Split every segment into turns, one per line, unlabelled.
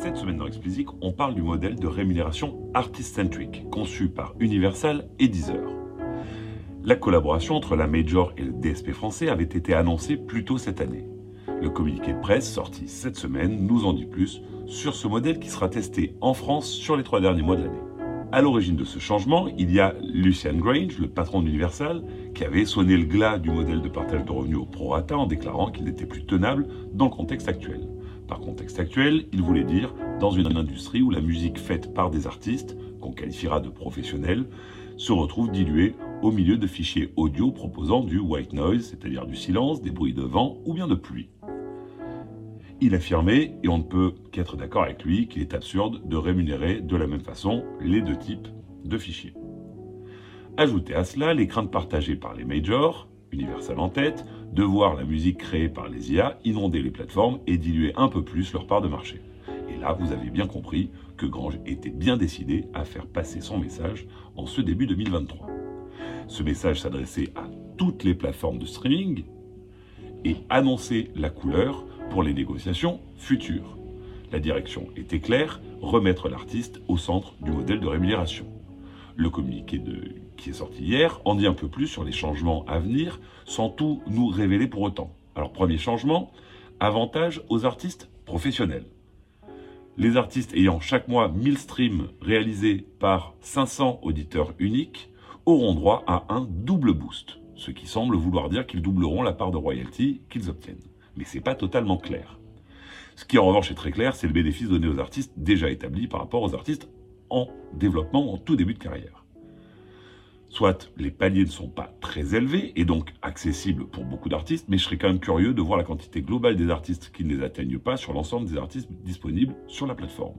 Cette semaine dans Explicit, on parle du modèle de rémunération artist-centric conçu par Universal et Deezer. La collaboration entre la Major et le DSP français avait été annoncée plus tôt cette année. Le communiqué de presse sorti cette semaine nous en dit plus sur ce modèle qui sera testé en France sur les trois derniers mois de l'année. À l'origine de ce changement, il y a Lucian Grange, le patron d'Universal, qui avait sonné le glas du modèle de partage de revenus au prorata en déclarant qu'il n'était plus tenable dans le contexte actuel. Par contexte actuel, il voulait dire dans une industrie où la musique faite par des artistes, qu'on qualifiera de professionnels, se retrouve diluée au milieu de fichiers audio proposant du white noise, c'est-à-dire du silence, des bruits de vent ou bien de pluie. Il affirmait, et on ne peut qu'être d'accord avec lui, qu'il est absurde de rémunérer de la même façon les deux types de fichiers. Ajoutez à cela les craintes partagées par les majors, Universal en tête, de voir la musique créée par les IA inonder les plateformes et diluer un peu plus leur part de marché. Et là, vous avez bien compris que Grange était bien décidé à faire passer son message en ce début 2023. Ce message s'adressait à toutes les plateformes de streaming et annonçait la couleur pour les négociations futures. La direction était claire, remettre l'artiste au centre du modèle de rémunération. Le communiqué qui est sorti hier en dit un peu plus sur les changements à venir, sans tout nous révéler pour autant. Alors premier changement, avantage aux artistes professionnels. Les artistes ayant chaque mois 1000 streams réalisés par 500 auditeurs uniques auront droit à un double boost, ce qui semble vouloir dire qu'ils doubleront la part de royalty qu'ils obtiennent. Mais c'est pas totalement clair. Ce qui en revanche est très clair, c'est le bénéfice donné aux artistes déjà établis par rapport aux artistes en développement en tout début de carrière. Soit les paliers ne sont pas très élevés et donc accessibles pour beaucoup d'artistes, mais je serais quand même curieux de voir la quantité globale des artistes qui ne les atteignent pas sur l'ensemble des artistes disponibles sur la plateforme.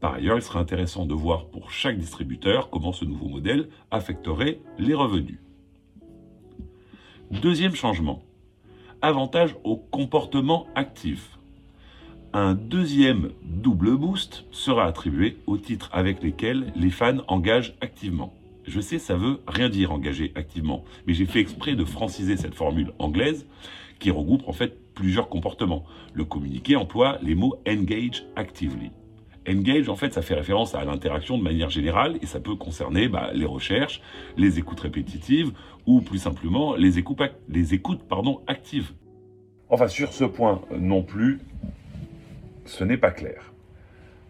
Par ailleurs, il serait intéressant de voir pour chaque distributeur comment ce nouveau modèle affecterait les revenus. Deuxième changement. Avantage au comportement actif. Un deuxième double boost sera attribué aux titres avec lesquels les fans engagent activement. Je sais, ça veut rien dire engager activement, mais j'ai fait exprès de franciser cette formule anglaise qui regroupe en fait plusieurs comportements. Le communiqué emploie les mots engage actively. Engage, en fait, ça fait référence à l'interaction de manière générale et ça peut concerner bah, les recherches, les écoutes répétitives ou plus simplement les écoutes, actives. Enfin, sur ce point non plus, ce n'est pas clair.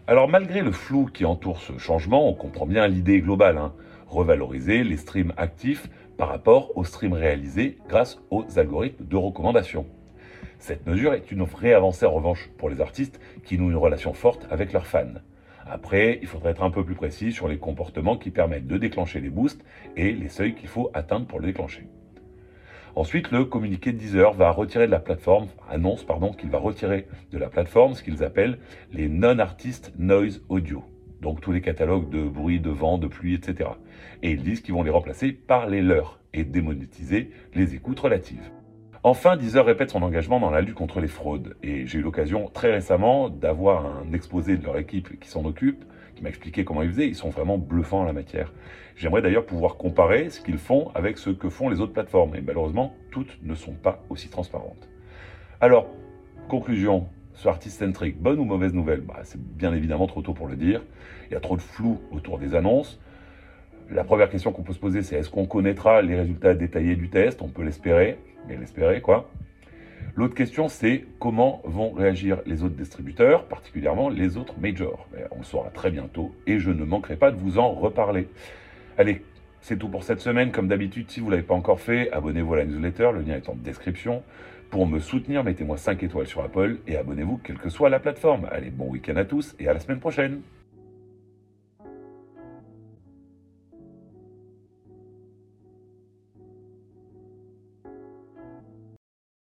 Alors, malgré le flou qui entoure ce changement, on comprend bien l'idée globale. Hein revaloriser les streams actifs par rapport aux streams réalisés grâce aux algorithmes de recommandation. Cette mesure est une vraie avancée en revanche pour les artistes qui nouent une relation forte avec leurs fans. Après, il faudrait être un peu plus précis sur les comportements qui permettent de déclencher les boosts et les seuils qu'il faut atteindre pour le déclencher. Ensuite, le communiqué de Deezer va retirer de la plateforme, annonce pardon, qu'il va retirer de la plateforme ce qu'ils appellent les non-artist noise audio donc tous les catalogues de bruit, de vent, de pluie, etc. Et ils disent qu'ils vont les remplacer par les leurs et démonétiser les écoutes relatives. Enfin, Deezer répète son engagement dans la lutte contre les fraudes. Et j'ai eu l'occasion très récemment d'avoir un exposé de leur équipe qui s'en occupe, qui m'a expliqué comment ils faisaient. Ils sont vraiment bluffants en la matière. J'aimerais d'ailleurs pouvoir comparer ce qu'ils font avec ce que font les autres plateformes. Et malheureusement, toutes ne sont pas aussi transparentes. Alors, conclusion, ce artiste-centric, bonne ou mauvaise nouvelle? Bah, C'est bien évidemment trop tôt pour le dire. Il y a trop de flou autour des annonces. La première question qu'on peut se poser, c'est est-ce qu'on connaîtra les résultats détaillés du test? On peut l'espérer, mais l'espérer quoi? L'autre question, c'est comment vont réagir les autres distributeurs, particulièrement les autres majors. On le saura très bientôt et je ne manquerai pas de vous en reparler. Allez, c'est tout pour cette semaine. Comme d'habitude, si vous ne l'avez pas encore fait, abonnez-vous à la newsletter, le lien est en description. Pour me soutenir, mettez-moi 5 étoiles sur Apple et abonnez-vous quelle que soit la plateforme. Allez, bon week-end à tous et à la semaine prochaine.